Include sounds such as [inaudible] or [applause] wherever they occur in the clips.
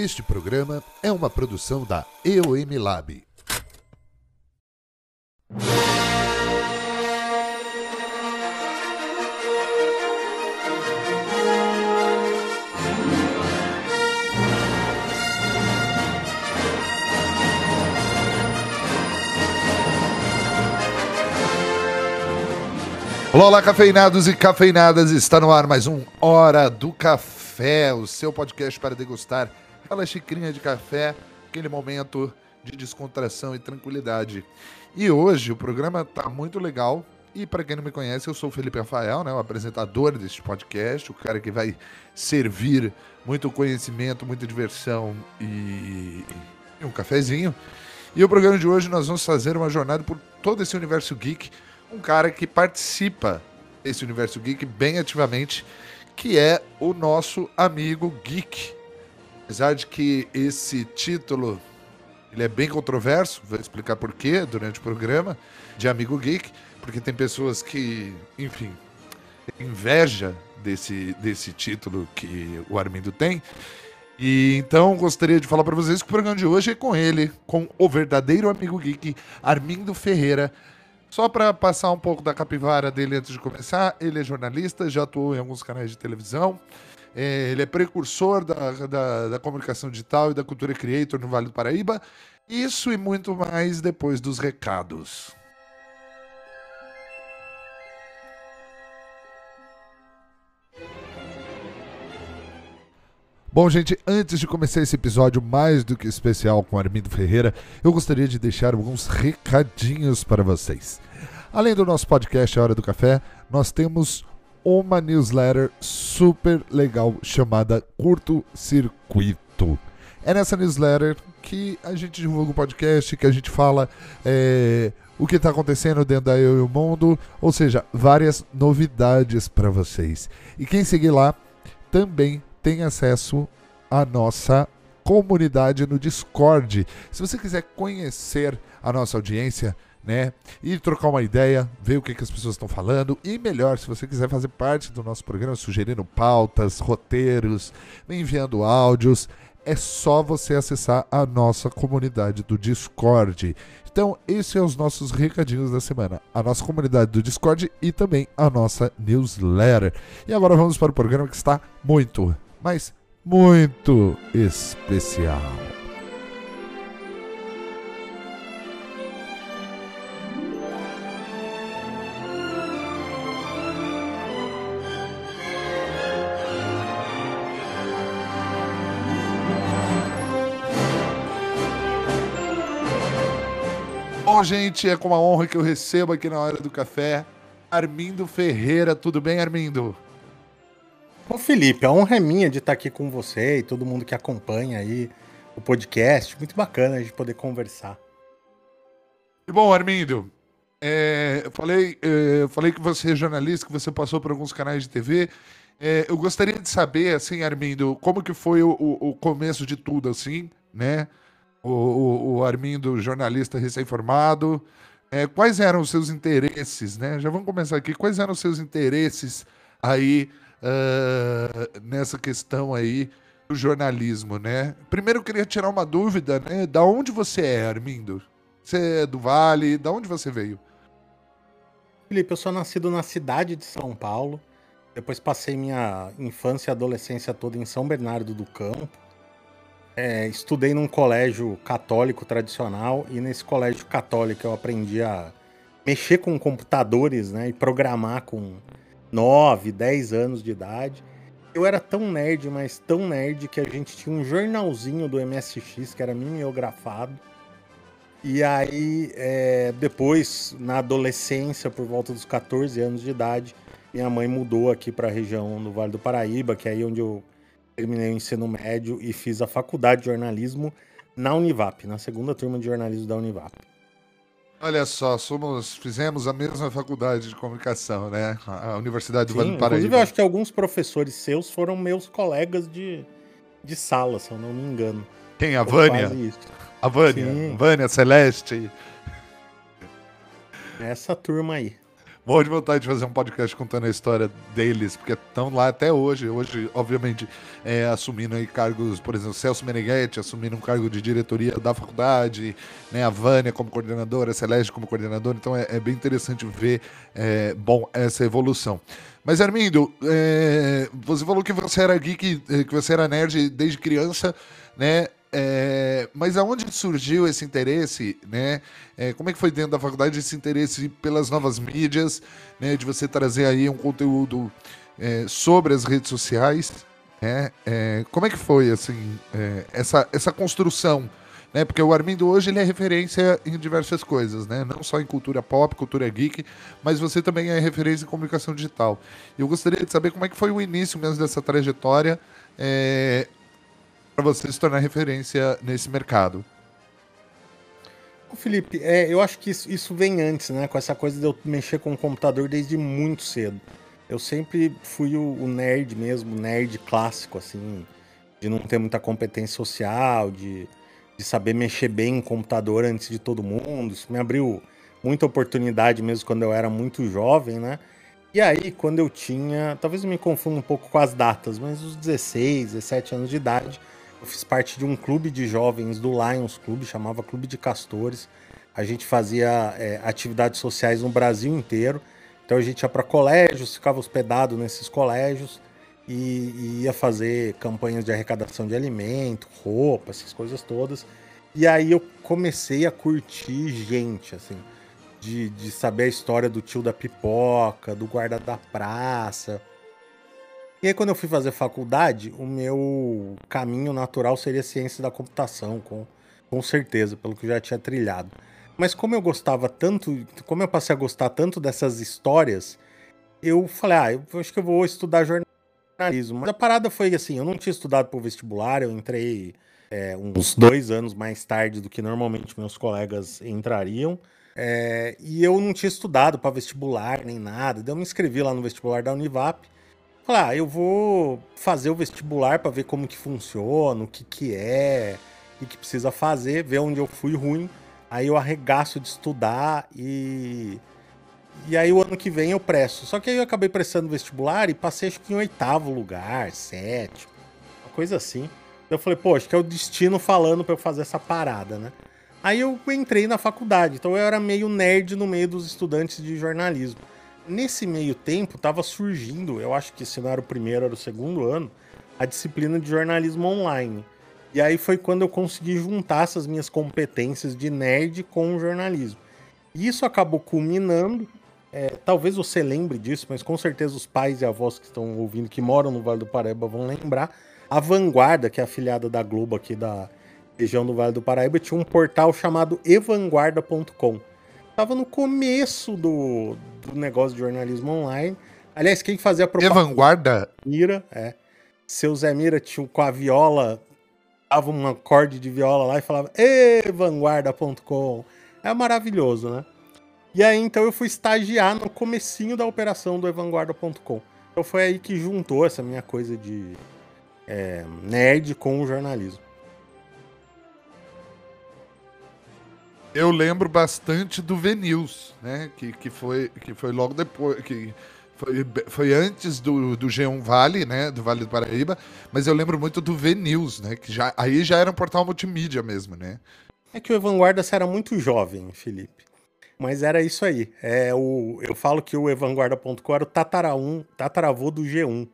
Este programa é uma produção da EOM Lab. Olá, cafeinados e cafeinadas! Está no ar mais um Hora do Café, o seu podcast para degustar aquela xicrinha de café, aquele momento de descontração e tranquilidade. E hoje o programa tá muito legal. E para quem não me conhece, eu sou o Felipe Rafael, né, o apresentador deste podcast, o cara que vai servir muito conhecimento, muita diversão e, e um cafezinho. E o programa de hoje nós vamos fazer uma jornada por todo esse universo geek um cara que participa desse universo geek bem ativamente, que é o nosso amigo geek. Apesar de que esse título ele é bem controverso, vou explicar por quê durante o programa, de amigo geek, porque tem pessoas que, enfim, inveja desse, desse título que o Armindo tem. E então gostaria de falar para vocês que o programa de hoje é com ele, com o verdadeiro amigo geek, Armindo Ferreira. Só para passar um pouco da capivara dele antes de começar, ele é jornalista, já atuou em alguns canais de televisão. É, ele é precursor da, da, da, comunicação digital e da cultura creator no Vale do Paraíba. Isso e muito mais depois dos recados. Bom, gente, antes de começar esse episódio mais do que especial com Armindo Ferreira, eu gostaria de deixar alguns recadinhos para vocês. Além do nosso podcast A Hora do Café, nós temos uma newsletter super legal chamada Curto Circuito. É nessa newsletter que a gente divulga o podcast, que a gente fala é, o que está acontecendo dentro da Eu e o Mundo, ou seja, várias novidades para vocês. E quem seguir lá também tem acesso à nossa comunidade no Discord. Se você quiser conhecer a nossa audiência, né? E trocar uma ideia, ver o que, que as pessoas estão falando. E melhor, se você quiser fazer parte do nosso programa, sugerindo pautas, roteiros, enviando áudios, é só você acessar a nossa comunidade do Discord. Então, esses são os nossos recadinhos da semana. A nossa comunidade do Discord e também a nossa newsletter. E agora vamos para o programa que está muito, mas muito especial. Bom, gente, é com uma honra que eu recebo aqui na hora do café Armindo Ferreira. Tudo bem, Armindo? Ô Felipe, a honra é minha de estar aqui com você e todo mundo que acompanha aí o podcast. Muito bacana a gente poder conversar. E bom, Armindo, é, eu falei, é, eu falei que você é jornalista, que você passou por alguns canais de TV. É, eu gostaria de saber, assim, Armindo, como que foi o, o, o começo de tudo, assim, né? O, o, o Armindo, jornalista recém-formado. É, quais eram os seus interesses, né? Já vamos começar aqui. Quais eram os seus interesses aí uh, nessa questão aí do jornalismo, né? Primeiro eu queria tirar uma dúvida, né? Da onde você é, Armindo? Você é do Vale? Da onde você veio? Felipe, eu sou nascido na cidade de São Paulo. Depois passei minha infância e adolescência toda em São Bernardo do Campo. É, estudei num colégio católico tradicional e nesse colégio católico eu aprendi a mexer com computadores né, e programar com 9, 10 anos de idade. Eu era tão nerd, mas tão nerd, que a gente tinha um jornalzinho do MSX que era mimeografado. E aí, é, depois, na adolescência, por volta dos 14 anos de idade, minha mãe mudou aqui para a região do Vale do Paraíba, que é aí onde eu terminei o ensino médio e fiz a faculdade de jornalismo na Univap, na segunda turma de jornalismo da Univap. Olha só, somos, fizemos a mesma faculdade de comunicação, né? A Universidade do Vale do Paraíba. Inclusive, eu acho que alguns professores seus foram meus colegas de, de sala, se eu não me engano. Quem? A Vânia? A Vânia. Sim. Vânia Celeste. Essa turma aí. Morro de vontade de fazer um podcast contando a história deles, porque estão lá até hoje. Hoje, obviamente, é, assumindo aí cargos, por exemplo, Celso Meneghetti assumindo um cargo de diretoria da faculdade, né, a Vânia como coordenadora, a Celeste como coordenadora. Então é, é bem interessante ver, é, bom, essa evolução. Mas, Armindo, é, você falou que você era geek, que você era nerd desde criança, né? É, mas aonde surgiu esse interesse, né? É, como é que foi dentro da faculdade esse interesse pelas novas mídias, né? De você trazer aí um conteúdo é, sobre as redes sociais, né? É, como é que foi assim é, essa essa construção, né? Porque o Armindo hoje ele é referência em diversas coisas, né? Não só em cultura pop, cultura geek, mas você também é referência em comunicação digital. Eu gostaria de saber como é que foi o início mesmo dessa trajetória. É, para você se tornar referência nesse mercado? Felipe, é, eu acho que isso, isso, vem antes, né? Com essa coisa de eu mexer com o computador desde muito cedo. Eu sempre fui o, o nerd mesmo, nerd clássico, assim, de não ter muita competência social, de, de saber mexer bem em computador antes de todo mundo. Isso me abriu muita oportunidade mesmo quando eu era muito jovem, né? E aí, quando eu tinha, talvez eu me confunda um pouco com as datas, mas os 16, 17 anos de idade, eu fiz parte de um clube de jovens do Lions Club, chamava Clube de Castores. A gente fazia é, atividades sociais no Brasil inteiro. Então a gente ia para colégios, ficava hospedado nesses colégios e, e, ia fazer campanhas de arrecadação de alimento, roupa, essas coisas todas. E aí eu comecei a curtir gente, assim, de, de saber a história do tio da pipoca, do guarda da praça. E aí, quando eu fui fazer faculdade, o meu caminho natural seria ciência da computação, com, com certeza, pelo que eu já tinha trilhado. Mas como eu gostava tanto, como eu passei a gostar tanto dessas histórias, eu falei, ah, eu acho que eu vou estudar jornalismo. Mas a parada foi assim, eu não tinha estudado para o vestibular, eu entrei é, uns dois anos mais tarde do que normalmente meus colegas entrariam. É, e eu não tinha estudado para vestibular nem nada. Daí eu me inscrevi lá no vestibular da Univap Falar, ah, eu vou fazer o vestibular para ver como que funciona, o que que é, o que precisa fazer, ver onde eu fui ruim. Aí eu arregaço de estudar e e aí o ano que vem eu presto. Só que aí eu acabei prestando vestibular e passei acho que em oitavo lugar, sétimo, uma coisa assim. Eu falei, pô, acho que é o destino falando para eu fazer essa parada, né? Aí eu entrei na faculdade, então eu era meio nerd no meio dos estudantes de jornalismo. Nesse meio tempo, estava surgindo, eu acho que se não era o primeiro, era o segundo ano, a disciplina de jornalismo online. E aí foi quando eu consegui juntar essas minhas competências de nerd com o jornalismo. E isso acabou culminando. É, talvez você lembre disso, mas com certeza os pais e avós que estão ouvindo, que moram no Vale do Paraíba, vão lembrar. A Vanguarda, que é afiliada da Globo aqui da região do Vale do Paraíba, tinha um portal chamado evanguarda.com tava no começo do, do negócio de jornalismo online. Aliás, quem fazia a propaganda. Vanguarda? Mira, é. Seu Zé Mira tinha com a viola, dava um acorde de viola lá e falava evanguarda.com. É maravilhoso, né? E aí então eu fui estagiar no comecinho da operação do evanguarda.com. Então foi aí que juntou essa minha coisa de é, nerd com o jornalismo. Eu lembro bastante do Venils, né? Que, que, foi, que foi logo depois. Que foi, foi antes do, do G1 Vale, né? Do Vale do Paraíba. Mas eu lembro muito do Venils, né? Que já, aí já era um portal multimídia mesmo, né? É que o Evanguarda era muito jovem, Felipe. Mas era isso aí. É o, eu falo que o evanguarda.com era o tatara um, tataravô do G1.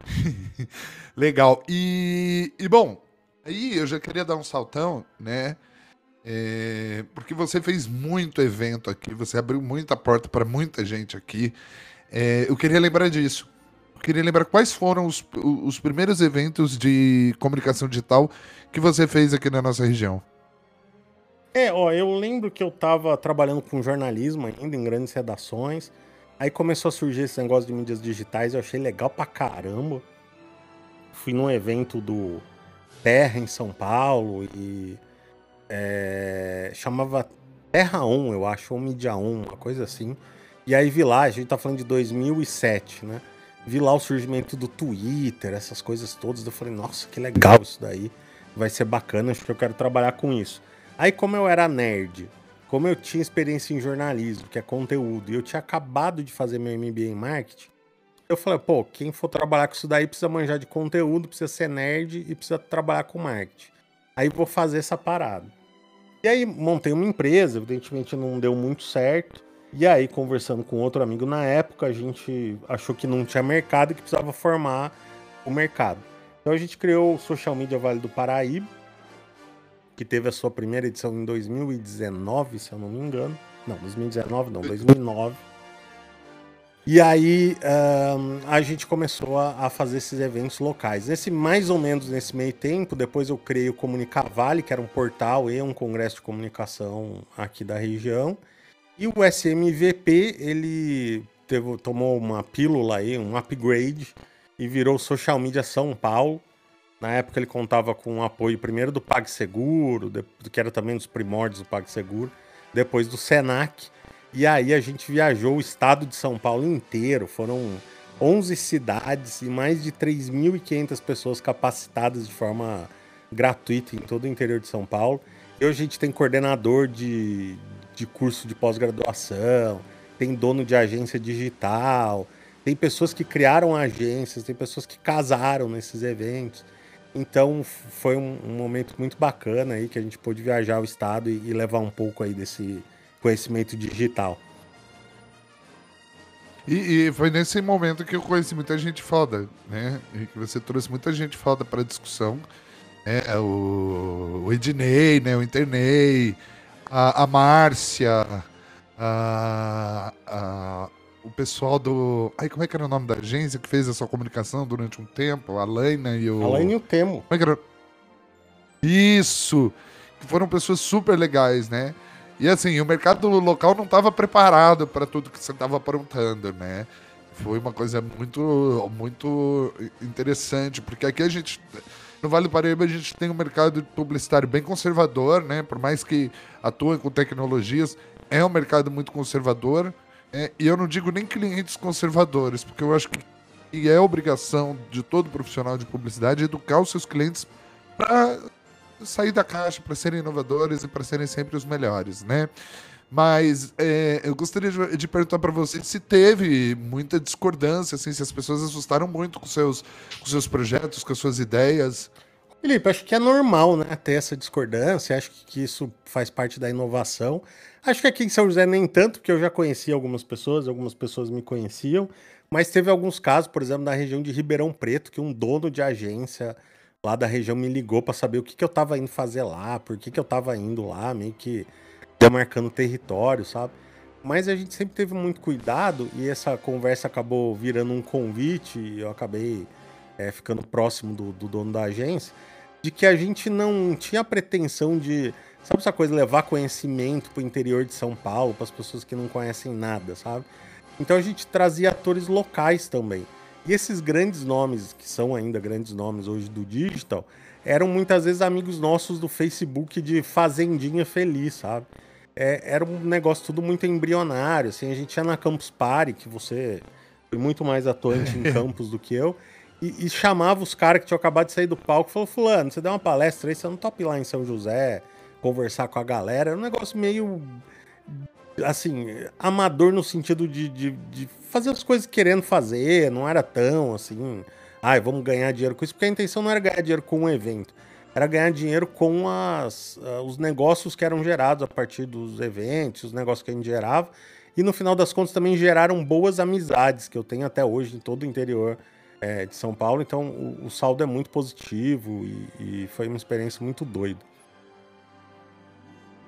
[laughs] Legal. E, e bom, aí eu já queria dar um saltão, né? É, porque você fez muito evento aqui, você abriu muita porta para muita gente aqui. É, eu queria lembrar disso. Eu queria lembrar quais foram os, os primeiros eventos de comunicação digital que você fez aqui na nossa região. É, ó, eu lembro que eu estava trabalhando com jornalismo ainda em grandes redações. Aí começou a surgir esse negócio de mídias digitais, eu achei legal pra caramba. Fui num evento do Terra em São Paulo e é, chamava Terra 1, eu acho, ou Mídia 1, uma coisa assim. E aí vi lá, a gente tá falando de 2007, né? Vi lá o surgimento do Twitter, essas coisas todas. Eu falei, nossa, que legal isso daí. Vai ser bacana, acho que eu quero trabalhar com isso. Aí, como eu era nerd como eu tinha experiência em jornalismo, que é conteúdo, e eu tinha acabado de fazer meu MBA em marketing, eu falei, pô, quem for trabalhar com isso daí precisa manjar de conteúdo, precisa ser nerd e precisa trabalhar com marketing. Aí vou fazer essa parada. E aí montei uma empresa, evidentemente não deu muito certo. E aí, conversando com outro amigo na época, a gente achou que não tinha mercado e que precisava formar o mercado. Então a gente criou o Social Media Vale do Paraíba, que teve a sua primeira edição em 2019, se eu não me engano. Não, 2019 não, 2009. E aí um, a gente começou a, a, fazer esses eventos locais. Nesse mais ou menos nesse meio tempo, depois eu criei o Comunicavale, que era um portal e um congresso de comunicação aqui da região. E o SMVP, ele teve, tomou uma pílula aí, um upgrade, e virou Social Media São Paulo. Na época ele contava com o apoio primeiro do PagSeguro, que era também dos primórdios do PagSeguro, depois do Senac. E aí a gente viajou o estado de São Paulo inteiro, foram 11 cidades e mais de 3.500 pessoas capacitadas de forma gratuita em todo o interior de São Paulo. E hoje a gente tem coordenador de, de curso de pós-graduação, tem dono de agência digital, tem pessoas que criaram agências, tem pessoas que casaram nesses eventos. Então foi um, um, momento muito bacana aí que a gente pôde viajar o estado e, e, levar um pouco aí desse conhecimento digital. E, e, foi nesse momento que eu conheci muita gente foda, né? E que você trouxe muita gente foda para discussão. Né? O, o Ednei, né? O Internei, a, a Márcia, a, a, o pessoal do. Ai, como é que era o nome da agência que fez a sua comunicação durante um tempo? A Laina e o. A Laina e o Temo. Como é que era? Isso! Que foram pessoas super legais, né? E assim, o mercado local não estava preparado para tudo que você estava aprontando, né? Foi uma coisa muito, muito interessante, porque aqui a gente. No Vale do Paraíba a gente tem um mercado publicitário bem conservador, né? Por mais que atue com tecnologias, é um mercado muito conservador. É, e eu não digo nem clientes conservadores, porque eu acho que é obrigação de todo profissional de publicidade educar os seus clientes para sair da caixa, para serem inovadores e para serem sempre os melhores, né? Mas é, eu gostaria de, de perguntar para você se teve muita discordância, assim, se as pessoas assustaram muito com seus, com seus projetos, com as suas ideias. Felipe, acho que é normal, né, ter essa discordância, acho que isso faz parte da inovação. Acho que aqui em São José nem tanto, porque eu já conhecia algumas pessoas, algumas pessoas me conheciam, mas teve alguns casos, por exemplo, na região de Ribeirão Preto, que um dono de agência lá da região me ligou para saber o que, que eu estava indo fazer lá, por que, que eu estava indo lá, meio que demarcando território, sabe? Mas a gente sempre teve muito cuidado e essa conversa acabou virando um convite e eu acabei é, ficando próximo do, do dono da agência, de que a gente não tinha pretensão de Sabe essa coisa, levar conhecimento pro interior de São Paulo, para as pessoas que não conhecem nada, sabe? Então a gente trazia atores locais também. E esses grandes nomes, que são ainda grandes nomes hoje do digital, eram muitas vezes amigos nossos do Facebook de Fazendinha Feliz, sabe? É, era um negócio tudo muito embrionário, assim, a gente ia na Campus Party, que você foi muito mais atuante em [laughs] campus do que eu, e, e chamava os caras que tinham acabado de sair do palco e falou, fulano, você deu uma palestra aí, você não topa lá em São José, conversar com a galera. Era um negócio meio. Assim, amador no sentido de, de, de fazer as coisas querendo fazer, não era tão assim. Ai, vamos ganhar dinheiro com isso, porque a intenção não era ganhar dinheiro com um evento, era ganhar dinheiro com as, uh, os negócios que eram gerados a partir dos eventos, os negócios que a gente gerava. E no final das contas também geraram boas amizades que eu tenho até hoje em todo o interior é, de São Paulo. Então o, o, saldo é muito positivo e, e foi uma experiência muito doida.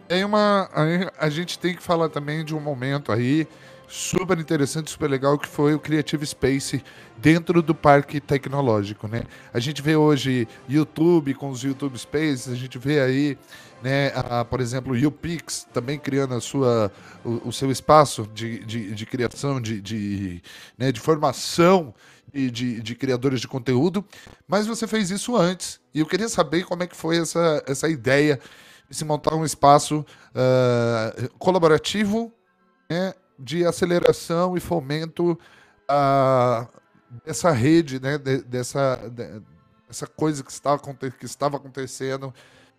Tem uma. A gente tem que falar também de um momento aí super interessante, super legal, que foi o Creative Space dentro do parque tecnológico, né? A gente vê hoje YouTube com os YouTube Spaces, a gente vê aí, né, a, por exemplo, o UPix também criando a sua, o, o seu espaço de, de, de criação, de, de, né, de formação de, de, de, criadores de conteúdo, mas você fez isso antes. E eu queria saber como é que foi essa, essa ideia e se montar um espaço uh, colaborativo né, de aceleração e fomento uh, dessa rede, né, de, dessa, de, dessa coisa que estava, que estava acontecendo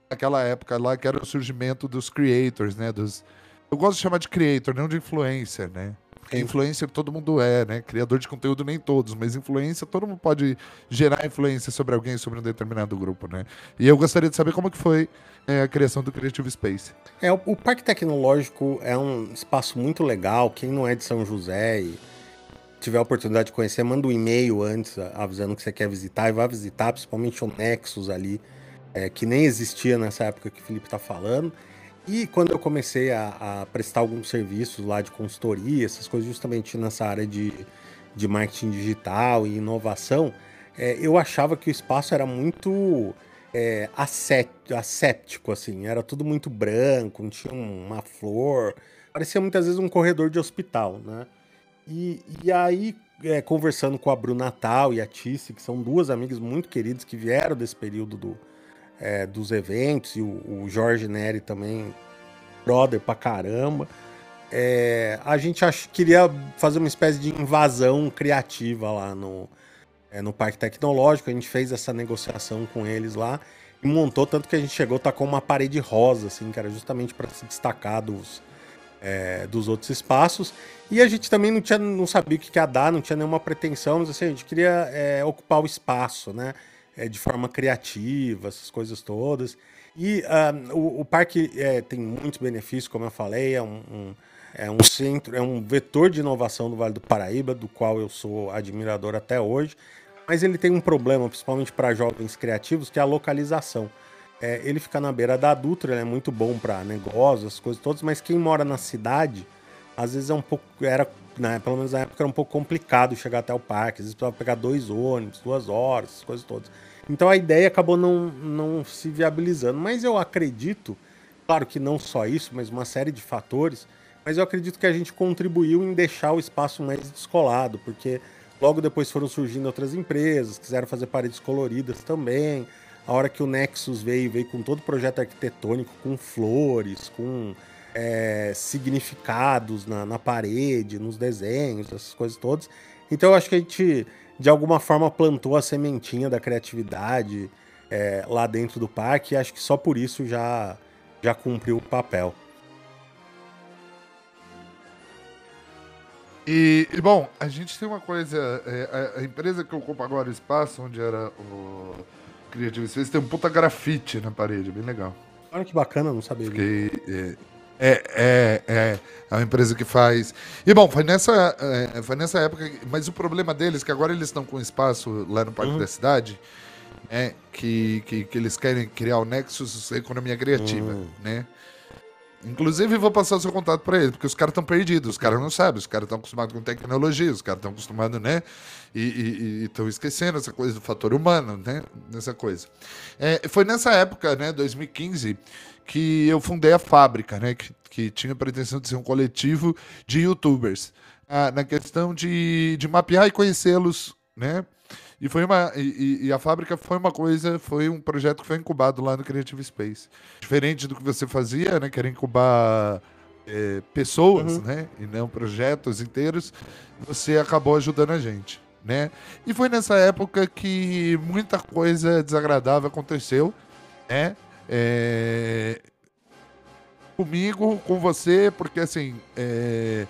naquela época lá, que era o surgimento dos creators, né, dos, Eu gosto de chamar de creator, não de influencer, né? Porque influencer todo mundo é, né? Criador de conteúdo nem todos, mas influência todo mundo pode gerar influência sobre alguém, sobre um determinado grupo, né? E eu gostaria de saber como que foi é, a criação do Creative Space. É, o, Parque Tecnológico é um espaço muito legal. Quem não é de São José e tiver a oportunidade de conhecer, manda um e-mail antes avisando que você quer visitar e vai visitar, principalmente o Nexus ali, é, que nem existia nessa época que o Felipe está falando. E quando eu comecei a, a, prestar alguns serviços lá de consultoria, essas coisas justamente nessa área de, de marketing digital e inovação, é, eu achava que o espaço era muito é, asséptico, assim, era tudo muito branco, não tinha uma flor, parecia muitas vezes um corredor de hospital, né? E, e aí, é, conversando com a Bruna Natal e a Tice, que são duas amigas muito queridas que vieram desse período do, é, dos eventos, e o, o, Jorge Neri também, brother pra caramba. É, a gente ach, queria fazer uma espécie de invasão criativa lá no, é, no Parque Tecnológico. A gente fez essa negociação com eles lá e montou, tanto que a gente chegou, tá com uma parede rosa, assim, que era justamente para se destacar dos, é, dos outros espaços. E a gente também não, tinha, não sabia o que ia dar, não tinha nenhuma pretensão, mas assim, a gente queria é, ocupar o espaço, né? é, de forma criativa, essas coisas todas. E uh, o, o, parque é, tem muitos benefícios, como eu falei, é um, um, é um centro, é um vetor de inovação do Vale do Paraíba, do qual eu sou admirador até hoje. Mas ele tem um problema, principalmente para jovens criativos, que é a localização. É, ele fica na beira da Dutra, é muito bom para negócios, as coisas todas, mas quem mora na cidade, às vezes é um pouco. Era, né, pelo menos na época era um pouco complicado chegar até o parque. Às vezes precisava pegar dois ônibus, duas horas, as coisas todas. Então a ideia acabou não, não se viabilizando. Mas eu acredito, claro que não só isso, mas uma série de fatores, mas eu acredito que a gente contribuiu em deixar o espaço mais descolado, porque logo depois foram surgindo outras empresas, quiseram fazer paredes coloridas também. A hora que o Nexus veio, veio com todo o projeto arquitetônico, com flores, com é, significados na, na parede, nos desenhos, essas coisas todas. Então eu acho que a gente de alguma forma plantou a sementinha da criatividade é, lá dentro do parque e acho que só por isso já, já cumpriu o papel. E, e bom, a gente tem uma coisa. É, a, a, empresa que ocupa agora o espaço, onde era o Creative Space, tem um puta grafite na parede, bem legal. Olha que bacana, não sabia. Fiquei, é, é, é, é, é uma empresa que faz. E bom, foi nessa, é, foi nessa época. Mas o problema deles é que agora eles estão com espaço lá no Parque uhum. da Cidade, né? Que, que, que, eles querem criar o Nexus Economia Criativa, uhum. né? Inclusive, vou passar o seu contato para eles, porque os caras estão perdidos, os caras não sabem, os caras estão acostumados com tecnologia, os caras estão acostumados, né? E estão esquecendo essa coisa do fator humano, né? Nessa coisa. É, foi nessa época, né, 2015, que eu fundei a fábrica, né? Que, que tinha a pretensão de ser um coletivo de youtubers. Ah, na questão de, de mapear e conhecê-los, né? E foi uma e, e, a fábrica foi uma coisa, foi um projeto que foi incubado lá no Creative Space. Diferente do que você fazia, né? Que era incubar é, pessoas, uhum. né? E não projetos inteiros. Você acabou ajudando a gente, né? E foi nessa época que muita coisa desagradável aconteceu, né? É... Comigo, com você, porque assim, é...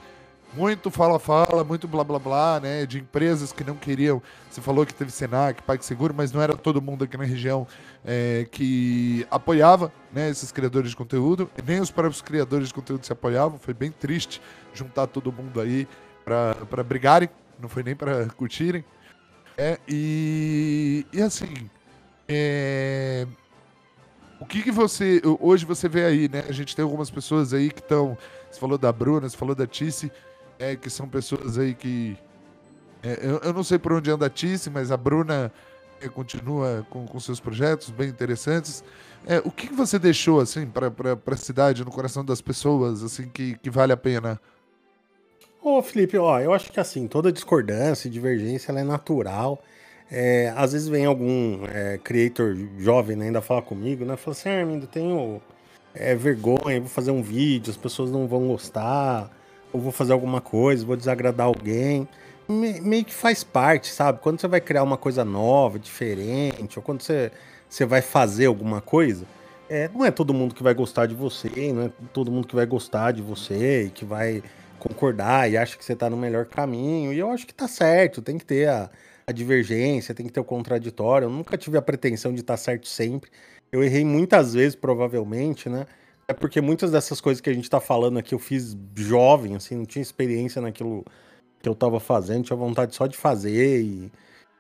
muito fala-fala, muito blá blá blá, né? De empresas que não queriam. Você falou que teve Senac, PagSeguro, mas não era todo mundo aqui na região é... que apoiava né, esses criadores de conteúdo, nem os próprios criadores de conteúdo se apoiavam. Foi bem triste juntar todo mundo aí para brigarem, não foi nem para curtirem. É, e, e assim, é, o que, que você. Hoje você vê aí, né? A gente tem algumas pessoas aí que estão. Você falou da Bruna, você falou da Tice, é, que são pessoas aí que. É, eu, eu, não sei por onde anda a Tice, mas a Bruna é, continua com, com seus projetos bem interessantes. É, o que, que você deixou, assim, para a cidade, no coração das pessoas, assim, que, que vale a pena? Ô, Felipe, ó, eu acho que assim, toda discordância e divergência ela é natural. É, às vezes vem algum é, creator jovem né, ainda falar comigo, né? Fala assim, ah, Armindo, tenho é, vergonha, vou fazer um vídeo, as pessoas não vão gostar, ou vou fazer alguma coisa, vou desagradar alguém. Me, meio que faz parte, sabe? Quando você vai criar uma coisa nova, diferente, ou quando você, você vai fazer alguma coisa, é, não é todo mundo que vai gostar de você, não é todo mundo que vai gostar de você e que vai concordar e acha que você tá no melhor caminho. E eu acho que tá certo, tem que ter a, a divergência, tem que ter o contraditório. Eu nunca tive a pretensão de estar tá certo sempre. Eu errei muitas vezes, provavelmente, né? É porque muitas dessas coisas que a gente tá falando aqui eu fiz jovem, assim, não tinha experiência naquilo que eu tava fazendo, tinha vontade só de fazer e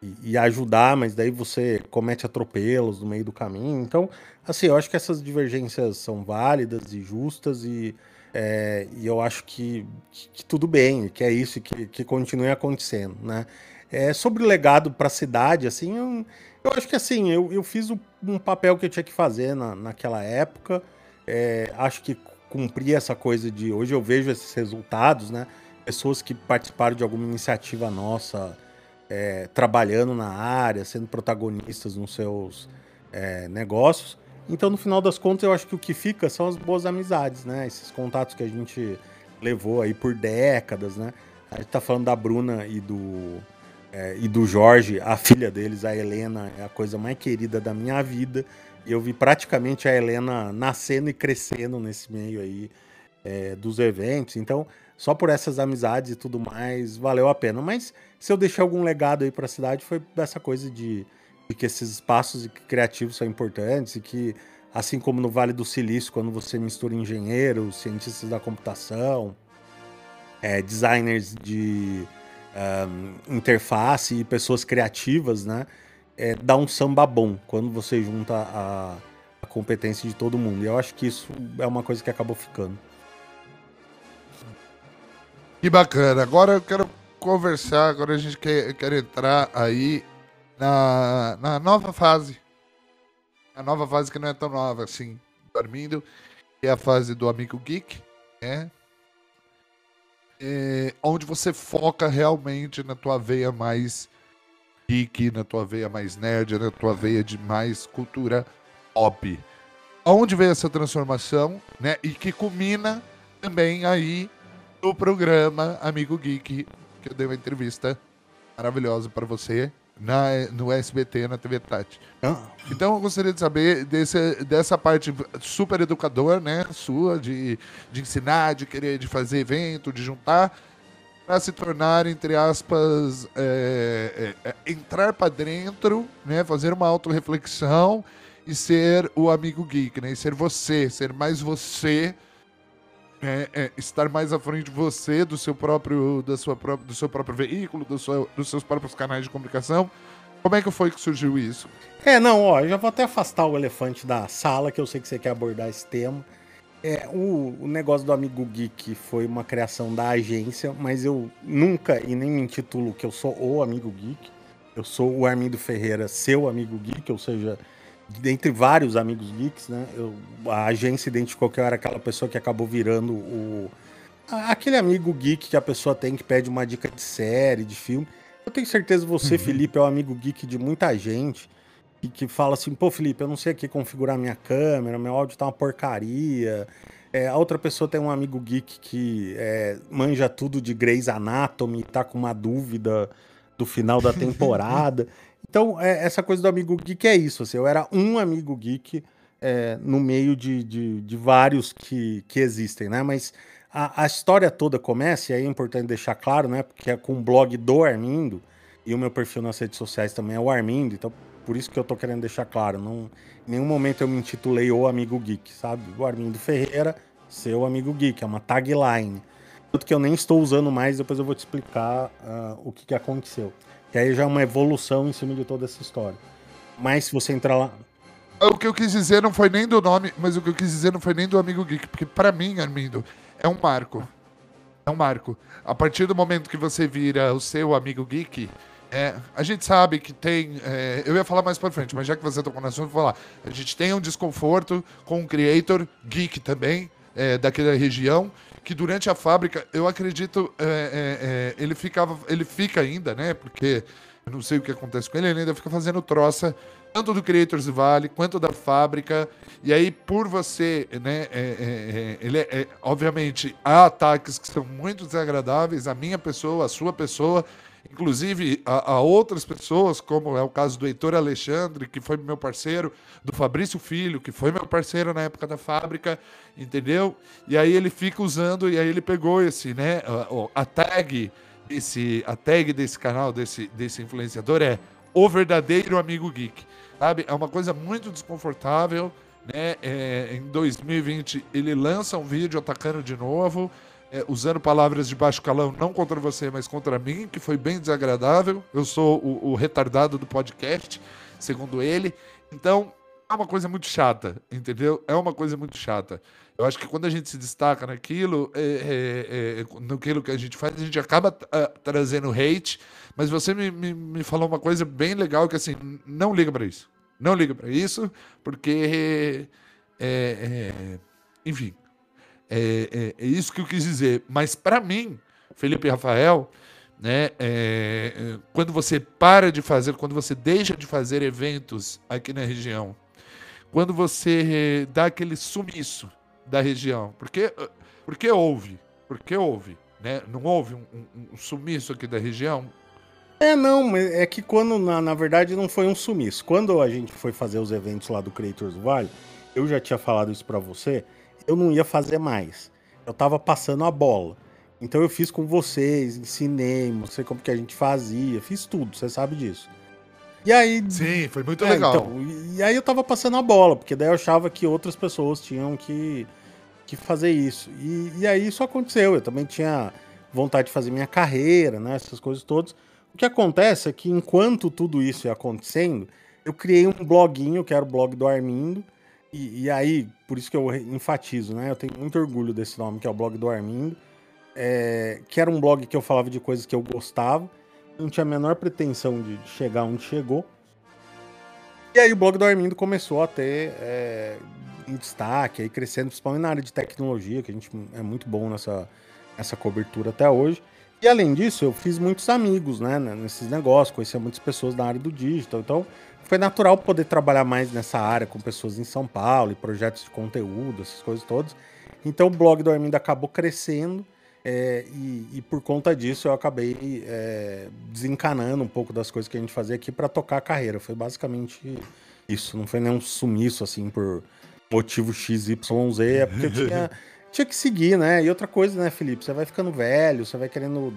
e, ajudar, mas daí você comete atropelos no meio do caminho. Então, assim, eu acho que essas divergências são válidas e justas e, é, e eu acho que, que, que, tudo bem, que é isso, que, que continue acontecendo, né? É, sobre o legado para a cidade, assim, eu, eu, acho que assim, eu, eu fiz um papel que eu tinha que fazer na, naquela época. É, acho que cumpri essa coisa de. Hoje eu vejo esses resultados, né? Pessoas que participaram de alguma iniciativa nossa é, trabalhando na área, sendo protagonistas nos seus é, negócios. Então, no final das contas, eu acho que o que fica são as boas amizades, né? Esses contatos que a gente levou aí por décadas, né? A gente tá falando da Bruna e do, é, e do Jorge, a filha deles, a Helena, é a coisa mais querida da minha vida. Eu vi praticamente a Helena nascendo e crescendo nesse meio aí é, dos eventos. Então, só por essas amizades e tudo mais, valeu a pena. Mas se eu deixei algum legado aí para a cidade, foi dessa coisa de, de, que esses espaços criativos são importantes e que, assim como no Vale do Silício, quando você mistura engenheiros, cientistas da computação, é, designers de um, interface e pessoas criativas, né? É, dá um samba bom quando você junta a, a competência de todo mundo. E eu acho que isso é uma coisa que acabou ficando. Que bacana. Agora eu quero conversar, agora a gente quer, quer entrar aí na, na nova fase. A nova fase que não é tão nova assim, dormindo, que é a fase do Amigo Geek, né? É, onde você foca realmente na tua veia mais geek, na tua veia mais nerd, na tua veia de mais cultura pop. Onde veio essa transformação, né? E que culmina também aí no programa Amigo Geek, que eu dei uma entrevista maravilhosa para você na, no SBT, na TV Tati. Ah. Então eu gostaria de saber desse, dessa parte super educador, né, sua, de, de ensinar, de querer, de fazer evento, de juntar, para se tornar, entre aspas, é, é, é, entrar para dentro, né, fazer uma autorreflexão e ser o amigo geek, né, e ser você, ser mais você é, é, estar mais à frente de você, do seu próprio, da sua própria, do seu próprio veículo, do seu, dos seus próprios canais de comunicação. Como é que foi que surgiu isso? É, não, ó, eu já vou até afastar o elefante da sala, que eu sei que você quer abordar esse tema. É, o, o negócio do Amigo Geek foi uma criação da agência, mas eu nunca e nem me intitulo que eu sou o Amigo Geek. Eu sou o Armindo Ferreira, seu Amigo Geek, ou seja, dentre vários amigos geeks, né? Eu, a agência identificou que eu era aquela pessoa que acabou virando o. aquele amigo geek que a pessoa tem que pede uma dica de série, de filme. Eu tenho certeza que você, uhum. Felipe, é um amigo geek de muita gente. E que fala assim, pô, Felipe, eu não sei aqui configurar minha câmera, meu áudio tá uma porcaria. É, a outra pessoa tem um amigo geek que é, manja tudo de Grey's Anatomy, tá com uma dúvida do final da temporada. [laughs] Então, é, essa coisa do amigo geek é isso. Assim, eu era um amigo geek é, no meio de, de, de, vários que, que existem, né? Mas a, a, história toda começa, e aí é importante deixar claro, né? Porque é com o blog do Armindo, e o meu perfil nas redes sociais também é o Armindo, então por isso que eu tô querendo deixar claro. Não, em nenhum momento eu me intitulei o Amigo Geek, sabe? O Armindo Ferreira, seu Amigo Geek, é uma tagline. Tanto que eu nem estou usando mais, depois eu vou te explicar uh, o que, que aconteceu. Que aí já é uma evolução em cima de toda essa história. Mas se você entrar lá. O que eu quis dizer não foi nem do nome, mas o que eu quis dizer não foi nem do Amigo Geek, porque para mim, Armindo, é um marco. É um marco. A partir do momento que você vira o seu Amigo Geek, é, a gente sabe que tem. É, eu ia falar mais pra frente, mas já que você tocou no assunto, vou falar. A gente tem um desconforto com o creator, geek também, é, daquela região, que durante a fábrica, eu acredito, é, é, é, ele ficava, ele fica ainda, né? Porque eu não sei o que acontece com ele, ele ainda fica fazendo troça, tanto do Creators Vale quanto da fábrica. E aí, por você, né? É, é, ele é, obviamente, há ataques que são muito desagradáveis, a minha pessoa, a sua pessoa. Inclusive a, a, outras pessoas, como é o caso do Heitor Alexandre, que foi meu parceiro, do Fabrício Filho, que foi meu parceiro na época da fábrica, entendeu? E aí ele fica usando, e aí ele pegou esse, né, a, a tag, esse, a tag desse canal, desse, desse influenciador é o verdadeiro amigo geek, sabe? É uma coisa muito desconfortável, né? É, em 2020 ele lança um vídeo atacando de novo, é, usando palavras de baixo calão, não contra você, mas contra mim, que foi bem desagradável. Eu sou o, o retardado do podcast, segundo ele. Então, é uma coisa muito chata, entendeu? É uma coisa muito chata. Eu acho que quando a gente se destaca naquilo, é, é, é, naquilo que a gente faz, a gente acaba uh, trazendo hate. Mas você me, me, me, falou uma coisa bem legal que assim, não liga para isso. Não liga para isso, porque é, é, enfim, é, é, é, isso que eu quis dizer. Mas para mim, Felipe Rafael, né, é, é, quando você para de fazer, quando você deixa de fazer eventos aqui na região, quando você dá aquele sumiço da região, porque, porque houve, porque houve, né? Não houve um, um, um sumiço aqui da região, é, não, é que quando, na, na verdade, não foi um sumiço. Quando a gente foi fazer os eventos lá do Creators do Vale, eu já tinha falado isso para você, eu não ia fazer mais. Eu tava passando a bola. Então eu fiz com vocês, ensinei, mostrei como que a gente fazia, fiz tudo, você sabe disso. E aí. Sim, foi muito é, legal. Então, e aí eu tava passando a bola, porque daí eu achava que outras pessoas tinham que, que fazer isso. E, e aí isso aconteceu. Eu também tinha vontade de fazer minha carreira, né? Essas coisas todas. O que acontece é que enquanto tudo isso ia acontecendo, eu criei um bloguinho, que era o blog do Armindo, e, e, aí, por isso que eu enfatizo, né? Eu tenho muito orgulho desse nome, que é o blog do Armindo. É, que era um blog que eu falava de coisas que eu gostava. Não tinha a menor pretensão de chegar onde chegou. E aí o blog do Armindo começou a ter é, em destaque, aí crescendo, principalmente na área de tecnologia, que a gente é muito bom nessa, nessa cobertura até hoje. E além disso, eu fiz muitos amigos, né, nesses negócios, conhecia muitas pessoas da área do digital. Então, foi natural poder trabalhar mais nessa área com pessoas em São Paulo e projetos de conteúdo, essas coisas todas. Então o blog do Armindo acabou crescendo é, e, e, por conta disso eu acabei é, desencanando um pouco das coisas que a gente fazia aqui para tocar a carreira. Foi basicamente isso, não foi nenhum sumiço assim por motivo XYZ, é porque eu tinha, [laughs] tinha que seguir, né? E outra coisa, né, Felipe? Você vai ficando velho, você vai querendo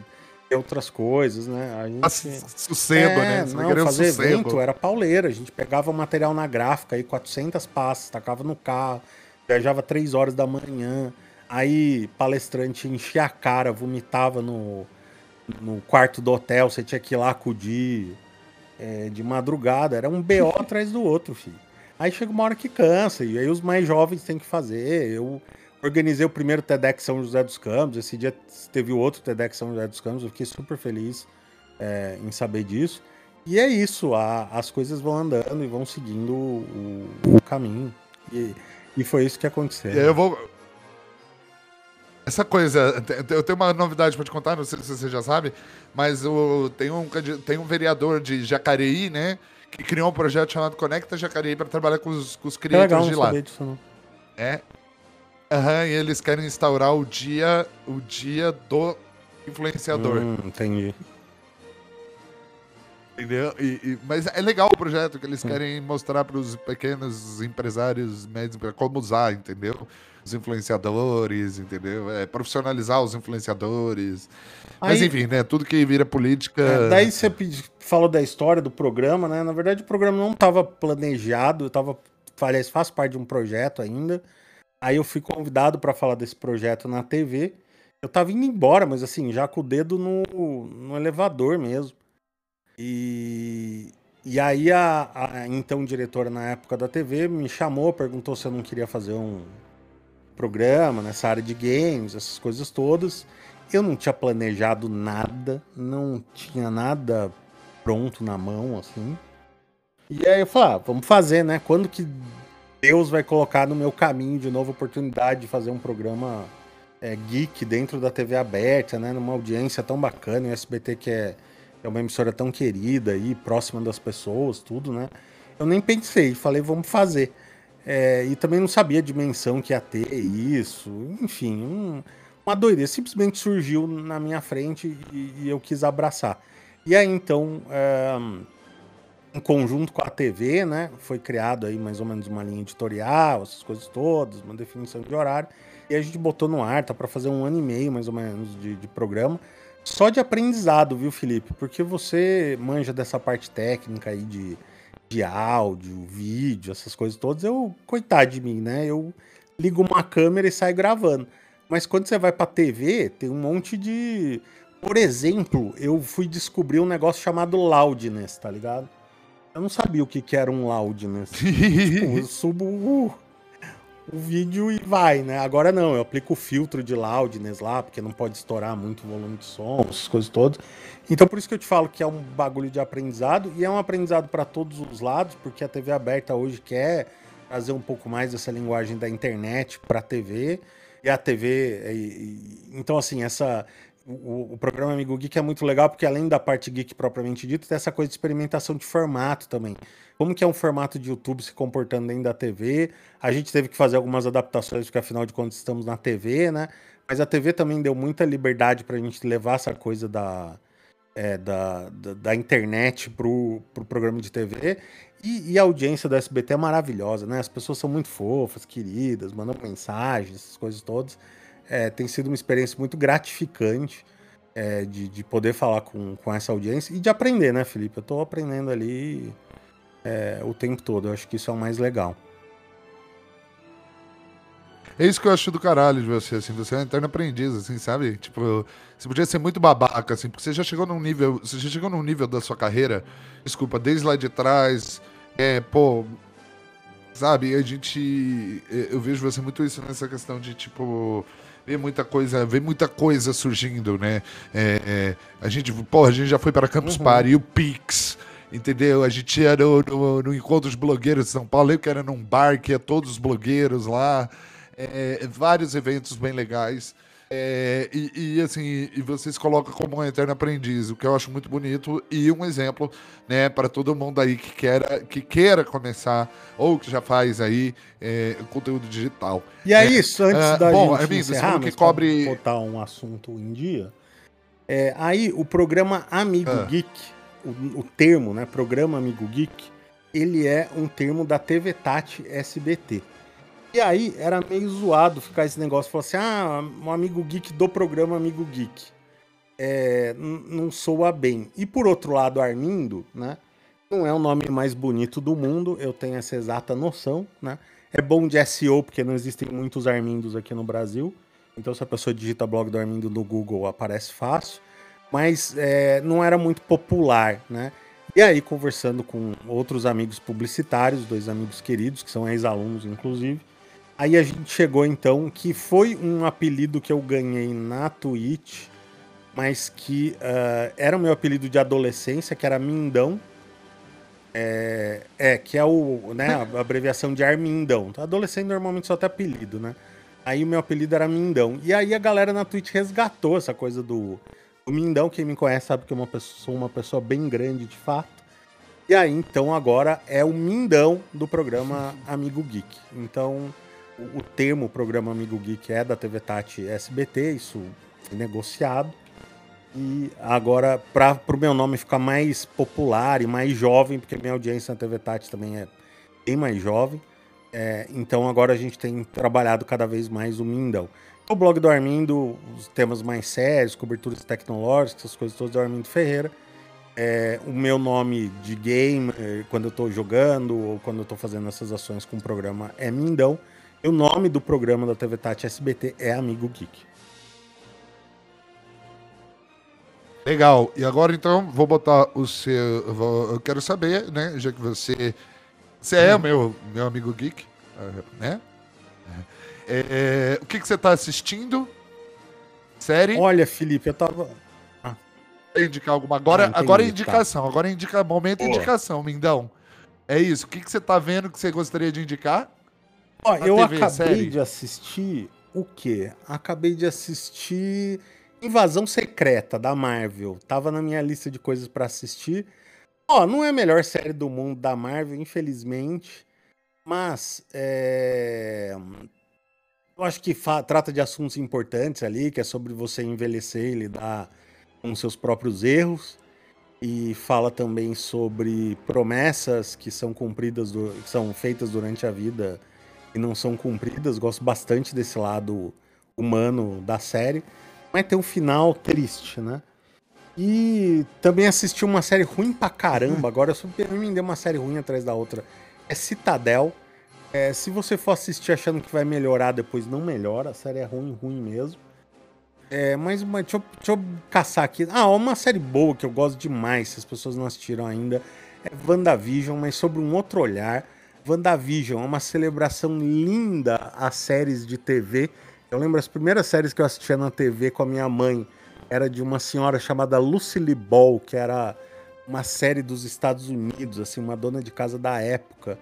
outras coisas, né? A gente... Sossego, é, né? Você não, fazer sossego. evento era pauleira. A gente pegava material na gráfica aí, 400 passes, tacava no carro, viajava 3 horas da manhã. Aí palestrante enchia a cara, vomitava no, no quarto do hotel, você tinha que ir lá acudir é, de madrugada. Era um BO [laughs] atrás do outro, filho. Aí chega uma hora que cansa, e aí os mais jovens têm que fazer. Eu organizei o primeiro TEDx São José dos Campos. Esse dia teve o outro TEDx São José dos Campos. Eu fiquei super feliz é, em saber disso. E é isso, a, as coisas vão andando e vão seguindo o, o caminho. E, e, foi isso que aconteceu. eu vou. Essa coisa, eu tenho uma novidade para te contar, não sei se você já sabe, mas o, tem, um, tem um vereador de Jacareí, né? Que criou um projeto chamado Conecta Jacareí para trabalhar com os, com os criadores de lá. Disso, não. É, Aham, e eles querem instaurar o dia, o dia do influenciador. Hum, entendi. Entendeu? E, e, mas é legal o projeto que eles hum. querem mostrar para os pequenos empresários médios como usar, entendeu? Os influenciadores, entendeu? É, profissionalizar os influenciadores. Aí, mas enfim, né? Tudo que vira política. É, daí você falou da história do programa, né? Na verdade, o programa não estava planejado, eu tava. Faz parte de um projeto ainda. Aí eu fui convidado para falar desse projeto na TV. Eu tava indo embora, mas assim, já com o dedo no, no elevador mesmo. E, e aí a, a, então diretora na época da TV me chamou, perguntou se eu não queria fazer um programa nessa área de games, essas coisas todas. Eu não tinha planejado nada, não tinha nada pronto na mão, assim. E aí eu falei, ah, vamos fazer, né? Quando que Deus vai colocar no meu caminho de novo a oportunidade de fazer um programa é, geek dentro da TV aberta, né? Numa audiência tão bacana, o SBT que é, é uma emissora tão querida e próxima das pessoas, tudo, né? Eu nem pensei, falei, vamos fazer. É, e também não sabia a dimensão que ia ter isso, enfim, um, uma doideira. Simplesmente surgiu na minha frente e, e eu quis abraçar. E aí, então, é, em conjunto com a TV, né, foi criado aí mais ou menos uma linha editorial, essas coisas todas, uma definição de horário. E a gente botou no ar, tá para fazer um ano e meio mais ou menos de, de programa. Só de aprendizado, viu, Felipe? Porque você manja dessa parte técnica aí de, de áudio, vídeo, essas coisas todas. Eu, coitado de mim, né? Eu ligo uma câmera e saio gravando. Mas quando você vai pra TV, tem um monte de. Por exemplo, eu fui descobrir um negócio chamado loudness, tá ligado? Eu não sabia o que, que era um loudness. [laughs] tipo, eu subo uh, o vídeo e vai, né? Agora não, eu aplico o filtro de loudness lá, porque não pode estourar muito o volume de som, essas coisas todas. Então por isso que eu te falo que é um bagulho de aprendizado e é um aprendizado para todos os lados, porque a TV aberta hoje quer trazer um pouco mais dessa linguagem da internet para a TV. E a TV, e, e, então assim, essa o, o, programa Amigo Geek é muito legal porque além da parte geek propriamente dita, tem essa coisa de experimentação de formato também. Como que é um formato de YouTube se comportando dentro da TV? A gente teve que fazer algumas adaptações porque afinal de contas estamos na TV, né? Mas a TV também deu muita liberdade para a gente levar essa coisa da, é, da, da, da, internet pro, pro programa de TV. E, e, a audiência do SBT é maravilhosa, né? As pessoas são muito fofas, queridas, mandam mensagens, essas coisas todas é, tem sido uma experiência muito gratificante é, de, de poder falar com, com essa audiência e de aprender, né, Felipe? Eu estou aprendendo ali é, o tempo todo. Eu acho que isso é o mais legal. É isso que eu acho do caralho de você, assim, você é um eterno aprendiz, assim, sabe? Tipo, você podia ser muito babaca, assim, porque você já chegou num nível, você já chegou num nível da sua carreira, desculpa, desde lá de trás, é, pô, sabe, a gente, eu vejo você muito isso nessa questão de, tipo, vê muita coisa, vê muita coisa surgindo, né? É, é, a gente, porra, a gente já foi para Campus uhum. Party, o Pix, entendeu? A gente ia no, no, no, Encontro dos Blogueiros de São Paulo, eu que era num bar que ia todos os blogueiros lá, é, vários eventos bem legais. É, e, e, assim, e você se coloca como um eterno aprendiz, o que eu acho muito bonito e um exemplo, né, para todo mundo aí que queira, que queira começar ou que já faz aí é, conteúdo digital. E é isso, antes uh, da bom, gente Armindo, encerrar, que cobre botar um assunto em dia. É, aí o programa Amigo uh. Geek, o, o termo, né, programa Amigo Geek, ele é um termo da TV Tati SBT. E aí era meio zoado ficar esse negócio, falar assim, ah, um amigo geek do programa Amigo Geek. É, não soa bem. E por outro lado, Armindo, né? Não é o nome mais bonito do mundo, eu tenho essa exata noção, né? É bom de SEO, porque não existem muitos Armindos aqui no Brasil. Então, se a pessoa digita blog do Armindo no Google, aparece fácil. Mas é, não era muito popular, né? E aí, conversando com outros amigos publicitários, dois amigos queridos, que são ex-alunos, inclusive, Aí a gente chegou então, que foi um apelido que eu ganhei na Twitch, mas que uh, era o meu apelido de adolescência, que era Mindão. É, é que é o, né, a [laughs] abreviação de Armindão. Adolescente normalmente só tem apelido, né? Aí o meu apelido era Mindão. E aí a galera na Twitch resgatou essa coisa do, do Mindão. Quem me conhece sabe que eu uma pessoa, sou uma pessoa bem grande de fato. E aí, então, agora é o Mindão do programa Amigo Geek. Então, o termo programa Amigo Geek é da TV Tati SBT, isso foi negociado. E agora, para o meu nome ficar mais popular e mais jovem, porque minha audiência na TV Tati também é bem mais jovem, é, então agora a gente tem trabalhado cada vez mais o Mindão. O blog do Armindo, os temas mais sérios, coberturas tecnológicas, essas coisas todas do Armindo Ferreira. É, o meu nome de game, quando eu estou jogando ou quando eu estou fazendo essas ações com o programa, é Mindão. O nome do programa da TV Tati SBT é Amigo Geek. Legal. E agora então vou botar o seu. Eu quero saber, né? Já que você. Você é o meu, meu amigo geek, né? É, é, o que, que você está assistindo? Série? Olha, Felipe, eu tava. Ah. Indicar alguma. Agora, ah, entendi, agora é tá. indicação. Tá. Agora é indica... momento é indicação, Mindão. É isso. O que, que você está vendo que você gostaria de indicar? Ó, eu TV, acabei série? de assistir o quê? Acabei de assistir Invasão Secreta da Marvel. Tava na minha lista de coisas para assistir. Ó, não é a melhor série do mundo da Marvel, infelizmente. Mas é... eu acho que trata de assuntos importantes ali, que é sobre você envelhecer e lidar com seus próprios erros. e fala também sobre promessas que são cumpridas, do, que são feitas durante a vida e não são cumpridas. Gosto bastante desse lado humano da série, mas tem um final triste, né? E também assisti uma série ruim pra caramba. Agora eu deu uma série ruim atrás da outra. É Citadel. É, se você for assistir achando que vai melhorar depois, não melhora. A série é ruim, ruim mesmo. É, mas uma, deixa, eu, deixa eu caçar aqui. Ah, uma série boa que eu gosto demais, se as pessoas não assistiram ainda, é WandaVision, mas sobre um outro olhar. WandaVision é uma celebração linda às séries de TV. Eu lembro as primeiras séries que eu assistia na TV com a minha mãe era de uma senhora chamada Lucille Ball, que era uma série dos Estados Unidos, assim, uma dona de casa da época,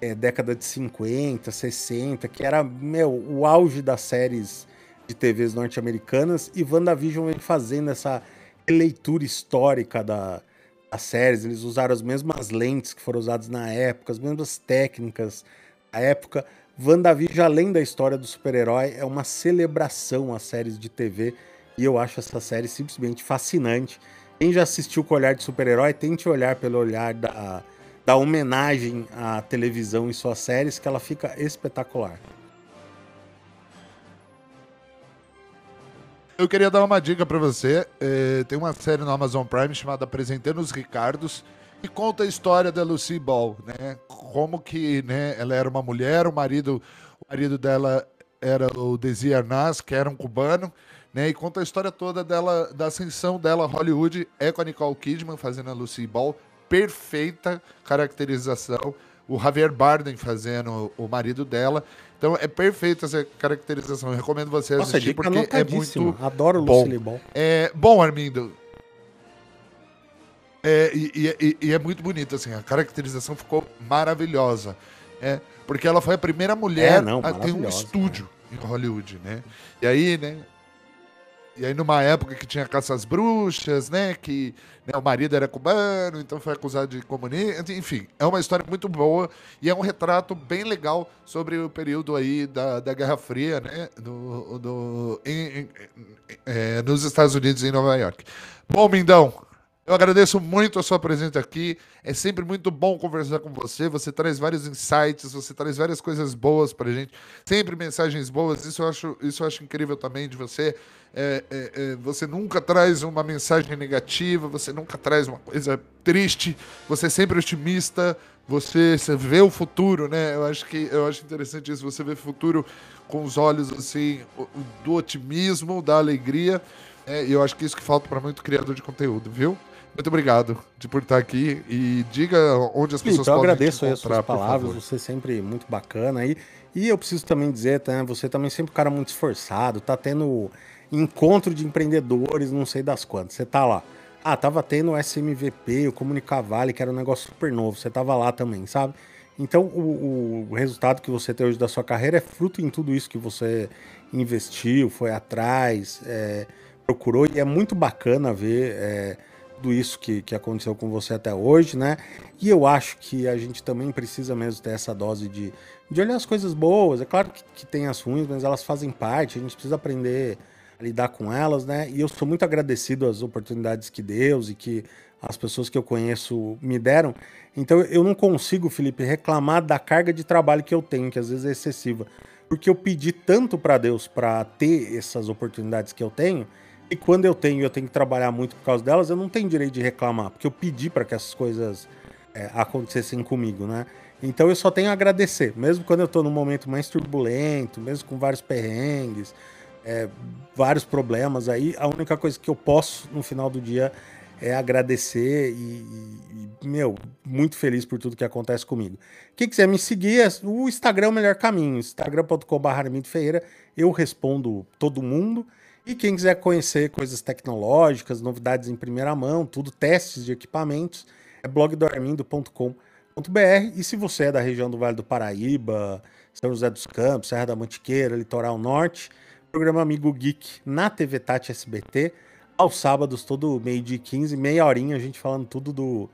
é, década de 50, 60, que era, meu, o auge das séries de TVs norte-americanas, e WandaVision vem fazendo essa leitura histórica da, das séries, eles usaram as mesmas lentes que foram usadas na época, as mesmas técnicas da época. WandaVision, além da história do super-herói, é uma celebração às séries de TV, e eu acho essa série simplesmente fascinante. Quem já assistiu com o olhar de super-herói, tente olhar pelo olhar da, da homenagem à televisão e suas séries, que ela fica espetacular. Eu queria dar uma dica para você. É, tem uma série no Amazon Prime chamada Apresentando os Ricardos, que conta a história da Lucy Ball, né? Como que né, ela era uma mulher, o marido, o marido dela era o Desi Arnaz, que era um cubano, né? E conta a história toda dela, da ascensão dela a Hollywood, é com a Nicole Kidman fazendo a Lucy Ball, perfeita caracterização, o Javier Bardem fazendo o marido dela. Então é perfeita essa caracterização. Eu recomendo você Nossa, assistir porque é muito Adoro bom. Lucy Ball. É, bom, Armindo. É, e, e, e, é muito bonito, assim, a caracterização ficou maravilhosa. É, porque ela foi a primeira mulher é, não, a ter um estúdio em Hollywood, né? E aí, né, e aí, numa época que tinha caça às bruxas, né? Que né, o marido era cubano, então foi acusado de comunista. Enfim, é uma história muito boa e é um retrato bem legal sobre o período aí da, da Guerra Fria, né? Do, do, em, em, é, nos Estados Unidos e em Nova York. Bom, Mindão, eu agradeço muito a sua presença aqui. É sempre muito bom conversar com você. Você traz vários insights, você traz várias coisas boas pra gente. Sempre mensagens boas. Isso eu acho, isso eu acho incrível também de você. É, é, é, você nunca traz uma mensagem negativa, você nunca traz uma coisa triste. Você é sempre otimista. Você, você vê o futuro, né? Eu acho que eu acho interessante isso. Você vê o futuro com os olhos assim do otimismo, da alegria. É, eu acho que isso que falta para muito criador de conteúdo, viu? Muito obrigado de por estar aqui e diga onde as pessoas então, podem eu agradeço aí as suas palavras, você sempre muito bacana aí. E eu preciso também dizer, né, você também sempre um cara muito esforçado, tá tendo encontro de empreendedores, não sei das quantas. Você tá lá. Ah, tava tendo o SMVP, o Comunicar Vale, que era um negócio super novo. Você tava lá também, sabe? Então, o, o, resultado que você tem hoje da sua carreira é fruto em tudo isso que você investiu, foi atrás, é, procurou. E é muito bacana ver é, tudo isso que, que aconteceu com você até hoje, né? E eu acho que a gente também precisa mesmo ter essa dose de, de olhar as coisas boas. É claro que, que tem as ruins, mas elas fazem parte, a gente precisa aprender a lidar com elas, né? E eu sou muito agradecido às oportunidades que Deus e que as pessoas que eu conheço me deram. Então eu não consigo, Felipe, reclamar da carga de trabalho que eu tenho, que às vezes é excessiva. Porque eu pedi tanto para Deus para ter essas oportunidades que eu tenho, e quando eu tenho, eu tenho que trabalhar muito por causa delas, eu não tenho direito de reclamar, porque eu pedi para que essas coisas é, acontecessem comigo, né? Então eu só tenho a agradecer, mesmo quando eu estou num momento mais turbulento, mesmo com vários perrengues, é, vários problemas aí, a única coisa que eu posso no final do dia é agradecer e, e meu, muito feliz por tudo que acontece comigo. Quem quiser me seguir, é o Instagram é o melhor caminho, instagram.com.br eu respondo todo mundo. E quem quiser conhecer coisas tecnológicas, novidades em primeira mão, tudo, testes de equipamentos, é blogdoarmindo.com.br. E se você é da região do Vale do Paraíba, São José dos Campos, Serra da Mantiqueira, Litoral Norte, programa Amigo Geek na TV Tati SBT, aos sábados, todo meio de 15, meia horinha, a gente falando tudo do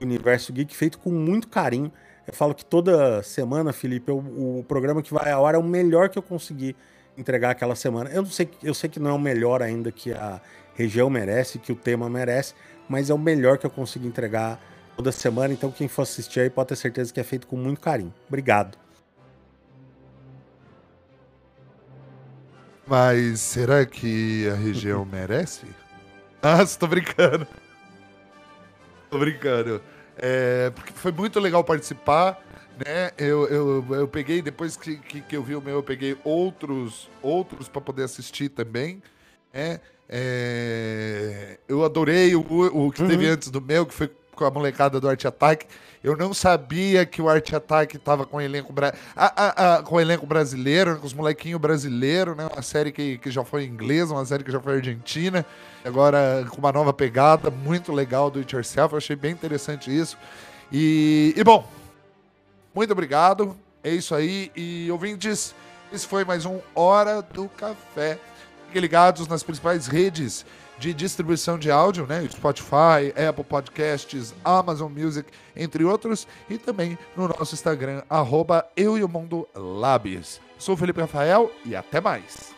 universo geek, feito com muito carinho. Eu falo que toda semana, Felipe, eu, o programa que vai à hora é o melhor que eu consegui entregar aquela semana. Eu não sei, eu sei que não é o melhor ainda que a região merece, que o tema merece, mas é o melhor que eu consigo entregar toda semana. Então, quem for assistir aí pode ter certeza que é feito com muito carinho. Obrigado. Mas será que a região [laughs] merece? Ah, tô brincando. Tô brincando. É, porque foi muito legal participar, né? Eu, eu, eu peguei, depois que, que, que eu vi o meu, eu peguei outros outros para poder assistir também, né? É, eu adorei o, o que uhum. teve antes do meu, que foi com a molecada do Arte Attack. Eu não sabia que o Arte Attack tava com o elenco, bra... com o elenco brasileiro, com os molequinhos brasileiros, né? Uma série que, que já foi inglesa, uma série que já foi argentina. Agora com uma nova pegada, muito legal do It Yourself. Eu achei bem interessante isso. E, e bom, muito obrigado. É isso aí. E ouvintes, esse foi mais um Hora do Café. Fiquem ligados nas principais redes de distribuição de áudio, né? Spotify, Apple Podcasts, Amazon Music, entre outros, e também no nosso Instagram, arroba Eu e o Mundo Labs. Sou Felipe Rafael e até mais.